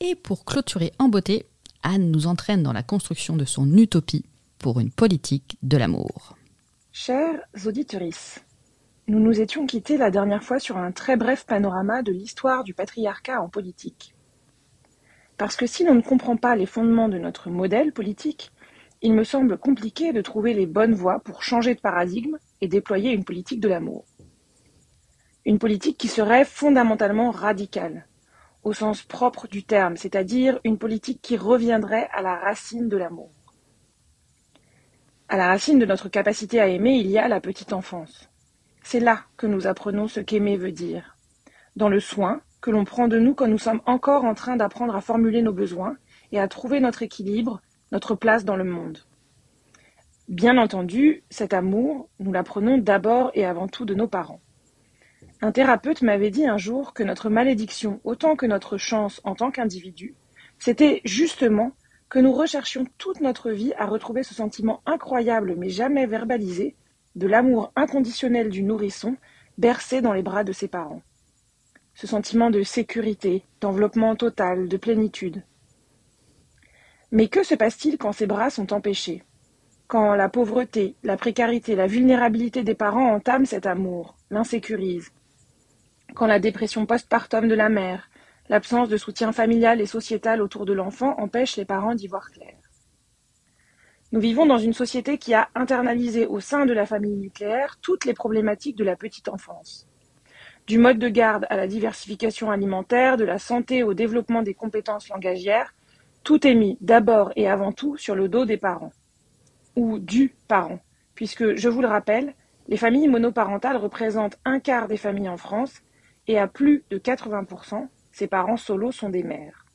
et pour clôturer en beauté, Anne nous entraîne dans la construction de son utopie pour une politique de l'amour. Chers auditeurs, nous nous étions quittés la dernière fois sur un très bref panorama de l'histoire du patriarcat en politique. Parce que si l'on ne comprend pas les fondements de notre modèle politique, il me semble compliqué de trouver les bonnes voies pour changer de paradigme et déployer une politique de l'amour. Une politique qui serait fondamentalement radicale, au sens propre du terme, c'est-à-dire une politique qui reviendrait à la racine de l'amour. À la racine de notre capacité à aimer, il y a la petite enfance. C'est là que nous apprenons ce qu'aimer veut dire. Dans le soin que l'on prend de nous quand nous sommes encore en train d'apprendre à formuler nos besoins et à trouver notre équilibre, notre place dans le monde. Bien entendu, cet amour, nous l'apprenons d'abord et avant tout de nos parents. Un thérapeute m'avait dit un jour que notre malédiction, autant que notre chance en tant qu'individu, c'était justement que nous recherchions toute notre vie à retrouver ce sentiment incroyable mais jamais verbalisé de l'amour inconditionnel du nourrisson bercé dans les bras de ses parents. Ce sentiment de sécurité, d'enveloppement total, de plénitude. Mais que se passe-t-il quand ces bras sont empêchés? Quand la pauvreté, la précarité, la vulnérabilité des parents entament cet amour, l'insécurisent Quand la dépression postpartum de la mère, L'absence de soutien familial et sociétal autour de l'enfant empêche les parents d'y voir clair. Nous vivons dans une société qui a internalisé au sein de la famille nucléaire toutes les problématiques de la petite enfance. Du mode de garde à la diversification alimentaire, de la santé au développement des compétences langagières, tout est mis d'abord et avant tout sur le dos des parents. Ou du parent, puisque, je vous le rappelle, les familles monoparentales représentent un quart des familles en France et à plus de 80%, ses parents solos sont des mères.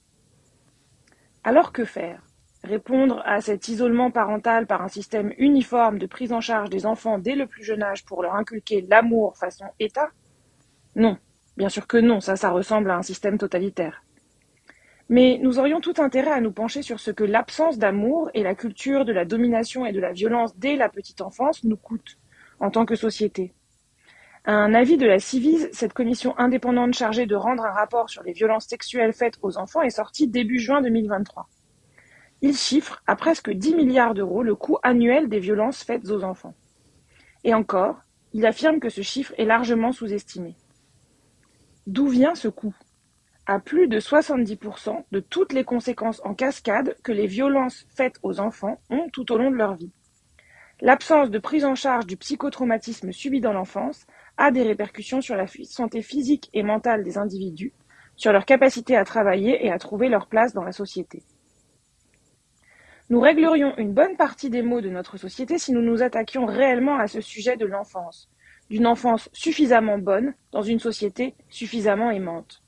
Alors que faire? Répondre à cet isolement parental par un système uniforme de prise en charge des enfants dès le plus jeune âge pour leur inculquer l'amour façon État? Non, bien sûr que non, ça, ça ressemble à un système totalitaire. Mais nous aurions tout intérêt à nous pencher sur ce que l'absence d'amour et la culture de la domination et de la violence dès la petite enfance nous coûtent en tant que société. Un avis de la Civise, cette commission indépendante chargée de rendre un rapport sur les violences sexuelles faites aux enfants, est sorti début juin 2023. Il chiffre à presque 10 milliards d'euros le coût annuel des violences faites aux enfants. Et encore, il affirme que ce chiffre est largement sous-estimé. D'où vient ce coût? À plus de 70% de toutes les conséquences en cascade que les violences faites aux enfants ont tout au long de leur vie. L'absence de prise en charge du psychotraumatisme subi dans l'enfance a des répercussions sur la santé physique et mentale des individus, sur leur capacité à travailler et à trouver leur place dans la société. Nous réglerions une bonne partie des maux de notre société si nous nous attaquions réellement à ce sujet de l'enfance, d'une enfance suffisamment bonne dans une société suffisamment aimante.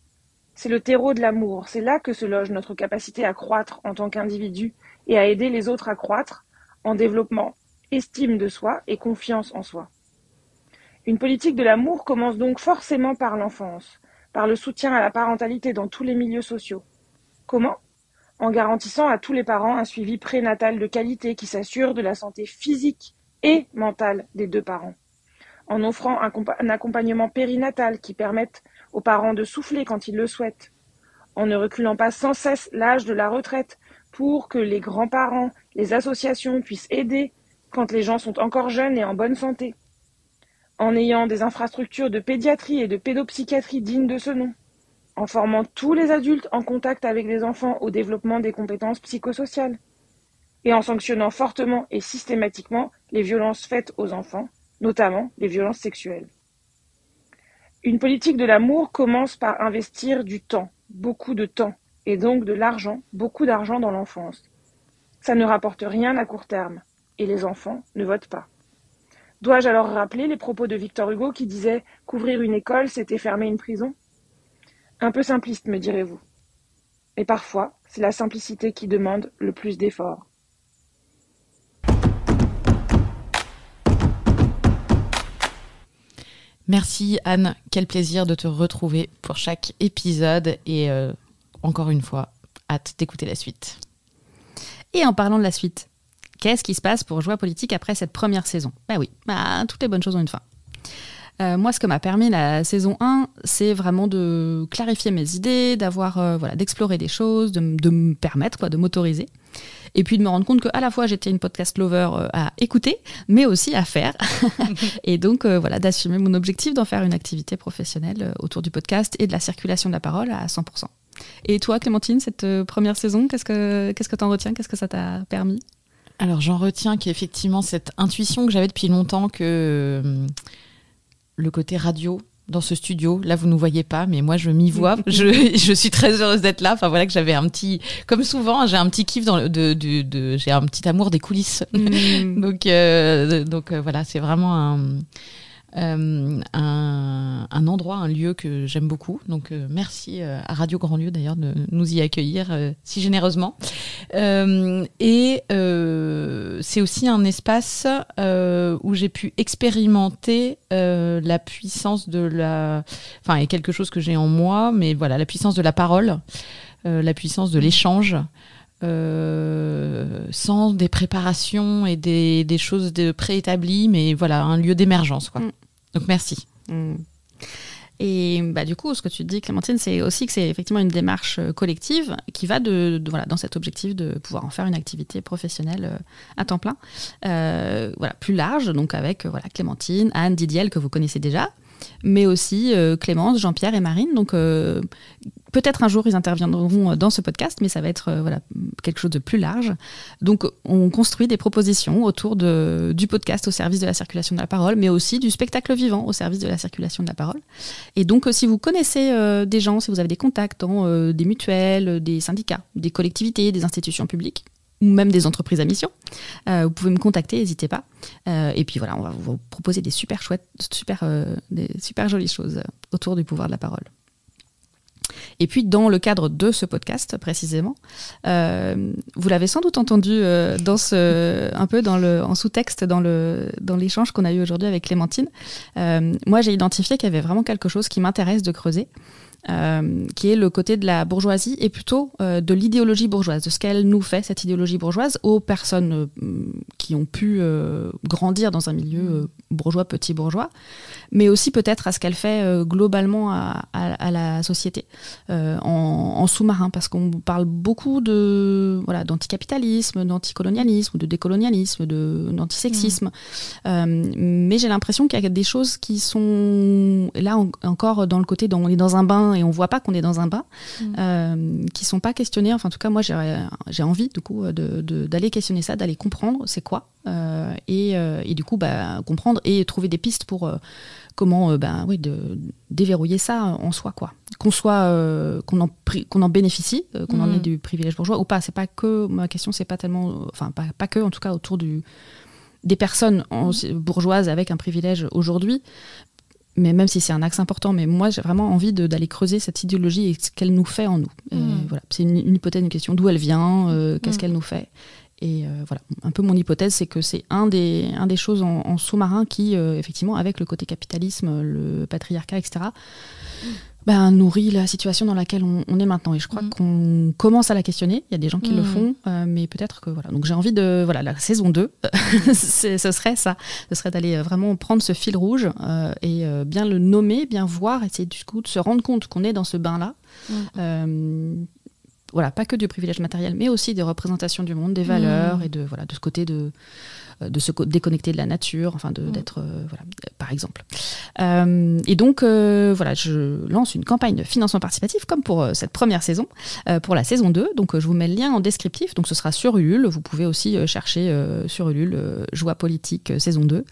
C'est le terreau de l'amour, c'est là que se loge notre capacité à croître en tant qu'individu et à aider les autres à croître en développement estime de soi et confiance en soi. Une politique de l'amour commence donc forcément par l'enfance, par le soutien à la parentalité dans tous les milieux sociaux. Comment? En garantissant à tous les parents un suivi prénatal de qualité qui s'assure de la santé physique et mentale des deux parents. En offrant un, accompagnement périnatal qui permette aux parents de souffler quand ils le souhaitent. En ne reculant pas sans cesse l'âge de la retraite pour que les grands-parents, les associations puissent aider quand les gens sont encore jeunes et en bonne santé, en ayant des infrastructures de pédiatrie et de pédopsychiatrie dignes de ce nom, en formant tous les adultes en contact avec les enfants au développement des compétences psychosociales, et en sanctionnant fortement et systématiquement les violences faites aux enfants, notamment les violences sexuelles. Une politique de l'amour commence par investir du temps, beaucoup de temps, et donc de l'argent, beaucoup d'argent dans l'enfance. Ça ne rapporte rien à court terme, et les enfants ne votent pas. Dois-je alors rappeler les propos de Victor Hugo qui disait Qu'ouvrir une école, c'était fermer une prison? Un peu simpliste, me direz-vous. Mais parfois, c'est la simplicité qui demande le plus d'efforts. Merci Anne, quel plaisir de te retrouver pour chaque épisode et euh, encore une fois, hâte d'écouter la suite. Et en parlant de la suite, qu'est-ce qui se passe pour Joie Politique après cette première saison? Ben oui, bah, toutes les bonnes choses ont une fin. Euh, moi, ce que m'a permis la saison 1, c'est vraiment de clarifier mes idées, d'avoir, euh, voilà, d'explorer des choses, de, me permettre, quoi, de m'autoriser. Et puis de me rendre compte qu'à la fois j'étais une podcast lover euh, à écouter, mais aussi à faire. (laughs) (laughs) et donc voilà, d'assumer mon objectif d'en faire une activité professionnelle autour du podcast et de la circulation de la parole à 100%. Et toi, Clémentine, cette première saison, qu'est-ce que qu'est-ce que t'en retiens? Qu'est-ce que ça t'a permis? Alors j'en retiens qu'effectivement cette intuition que j'avais depuis longtemps que le côté radio dans ce studio. Là, vous ne nous voyez pas, mais moi, je m'y vois. (laughs) je, je, suis très heureuse d'être là. Enfin, voilà que j'avais un petit, comme souvent, j'ai un petit kiff dans le, de, de, j'ai un petit amour des coulisses. Mm. (laughs) donc, euh, donc euh, voilà, c'est vraiment un, euh, un, endroit, un lieu que j'aime beaucoup. Donc euh, merci euh, à Radio Grand Lieu d'ailleurs de nous y accueillir si généreusement. et c'est aussi un espace où j'ai pu expérimenter la puissance de la... Enfin, et quelque chose que j'ai en moi, mais voilà, la puissance de la parole, la puissance de l'échange. sans des préparations et des, des choses préétablies, mais voilà, un lieu d'émergence. Quoi. Mm. Donc merci. Mm. Et bah, du coup, ce que tu dis, Clémentine, c'est aussi que c'est effectivement une démarche euh, collective qui va de, voilà, dans cet objectif de pouvoir en faire une activité professionnelle euh, à temps plein, euh, voilà, plus large, donc avec voilà, Clémentine, Anne, Didiel, que vous connaissez déjà, mais aussi Clémence, Jean-Pierre et Marine. Donc Peut-être un jour ils interviendront euh, dans ce podcast, mais ça va être euh, voilà, quelque chose de plus large. Donc on construit des propositions autour du podcast au service de la circulation de la parole, mais aussi du spectacle vivant au service de la circulation de la parole. Et donc euh, si vous connaissez des gens, si vous avez des contacts dans des mutuelles, des syndicats, des collectivités, des institutions publiques, ou même des entreprises à mission, vous pouvez me contacter, n'hésitez pas. et puis voilà, on va vous proposer des super chouettes, super, des super jolies choses autour du pouvoir de la parole. Et puis, dans le cadre de ce podcast précisément, euh, vous l'avez sans doute entendu euh, dans un peu en sous-texte dans l'échange qu'on a eu aujourd'hui avec Clémentine. Euh, moi, j'ai identifié qu'il y avait vraiment quelque chose qui m'intéresse de creuser. Euh, qui est le côté de la bourgeoisie et plutôt euh, de l'idéologie bourgeoise, de ce qu'elle nous fait, cette idéologie bourgeoise, aux personnes euh, qui ont pu grandir dans un milieu bourgeois, petit bourgeois, mais aussi peut-être à ce qu'elle fait globalement à, à, la société en, en sous-marin, parce qu'on parle beaucoup de voilà d'anticapitalisme, d'anticolonialisme, de décolonialisme, d'antisexisme, mmh. mais j'ai l'impression qu'il y a des choses qui sont là encore dans le côté dont on est dans un bain et on voit pas qu'on est dans un bain, mm. euh, qui sont pas questionnés. Enfin, en tout cas, moi, j'ai envie du coup d'aller questionner ça, d'aller comprendre c'est quoi, euh, euh, et, du coup, bah, comprendre et trouver des pistes pour comment, bah, oui, de déverrouiller ça en soi, quoi. Qu'on soit, qu'on en, qu'on en bénéficie, qu'on en ait mm. du privilège bourgeois ou pas. C'est pas que ma question, c'est pas tellement, enfin, pas, pas que, en tout cas, autour du des personnes mm. bourgeoises avec un privilège aujourd'hui, mais même si c'est un axe important, mais moi j'ai vraiment envie d'aller creuser cette idéologie et ce qu'elle nous fait en nous. Mm. Voilà, c'est une, hypothèse, une question d'où elle vient, euh, qu'est-ce mm. qu'elle nous fait. Et euh, voilà, un peu mon hypothèse, c'est que c'est un des, un des choses en, sous-marin qui, euh, effectivement, avec le côté capitalisme, le patriarcat, etc., bah, nourrit la situation dans laquelle on, est maintenant. Et je crois mm. qu'on commence à la questionner. Il y a des gens qui le mm. font, euh, mais peut-être que voilà. Donc j'ai envie de voilà la saison 2, (laughs) ce serait ça, ce serait d'aller euh, vraiment prendre ce fil rouge euh, et bien le nommer, bien voir, essayer du coup de se rendre compte qu'on est dans ce bain là. Mm. voilà, pas que du privilège matériel, mais aussi des représentations du monde, des valeurs et de voilà de ce côté de de se déconnecter de la nature, enfin mm. d'être, euh, voilà, par exemple. Euh, et donc, voilà, je lance une campagne de financement participatif, comme pour cette première saison, pour la saison 2. Donc, je vous mets le lien en descriptif. Donc, ce sera sur Ulule. Vous pouvez aussi chercher sur Ulule Joie politique saison 2.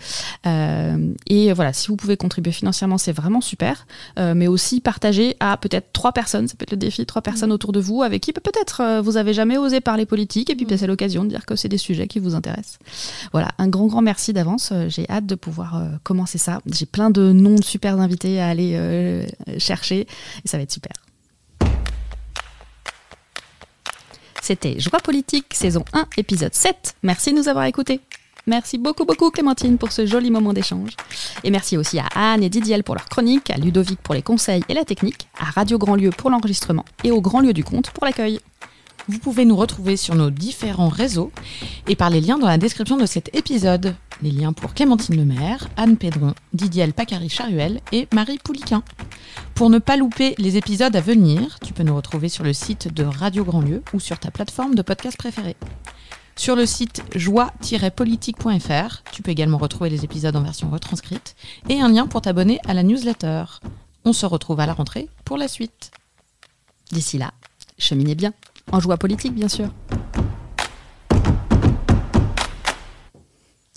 et voilà, si vous pouvez contribuer financièrement, c'est vraiment super. mais aussi partager à peut-être trois personnes, ça peut être le défi, trois personnes mm. autour de vous avec qui peut-être euh, vous avez jamais osé parler politique et puis c'est l'occasion de dire que c'est des sujets qui vous intéressent. Voilà, un grand grand merci d'avance. Euh, J'ai hâte de pouvoir euh, commencer ça. J'ai plein de noms de super invités à aller euh, chercher et ça va être super. C'était Joie politique, saison 1, épisode 7. Merci de nous avoir écoutés. Merci beaucoup, beaucoup, Clémentine, pour ce joli moment d'échange. Et merci aussi à Anne et Didiel pour leur chronique, à Ludovic pour les conseils et la technique, à Radio Grand Lieu pour l'enregistrement et au Grand Lieu du Compte pour l'accueil. Vous pouvez nous retrouver sur nos différents réseaux et par les liens dans la description de cet épisode. Les liens pour Clémentine Lemaire, Anne Pédron, Didier Pacari-Charuel et Marie Pouliquin. Pour ne pas louper les épisodes à venir, tu peux nous retrouver sur le site de Radio Grand Lieu ou sur ta plateforme de podcast préférée. Sur le site joie-politique.fr, tu peux également retrouver les épisodes en version retranscrite et un lien pour t'abonner à la newsletter. On se retrouve à la rentrée pour la suite. D'ici là, cheminez bien. En joie politique, bien sûr.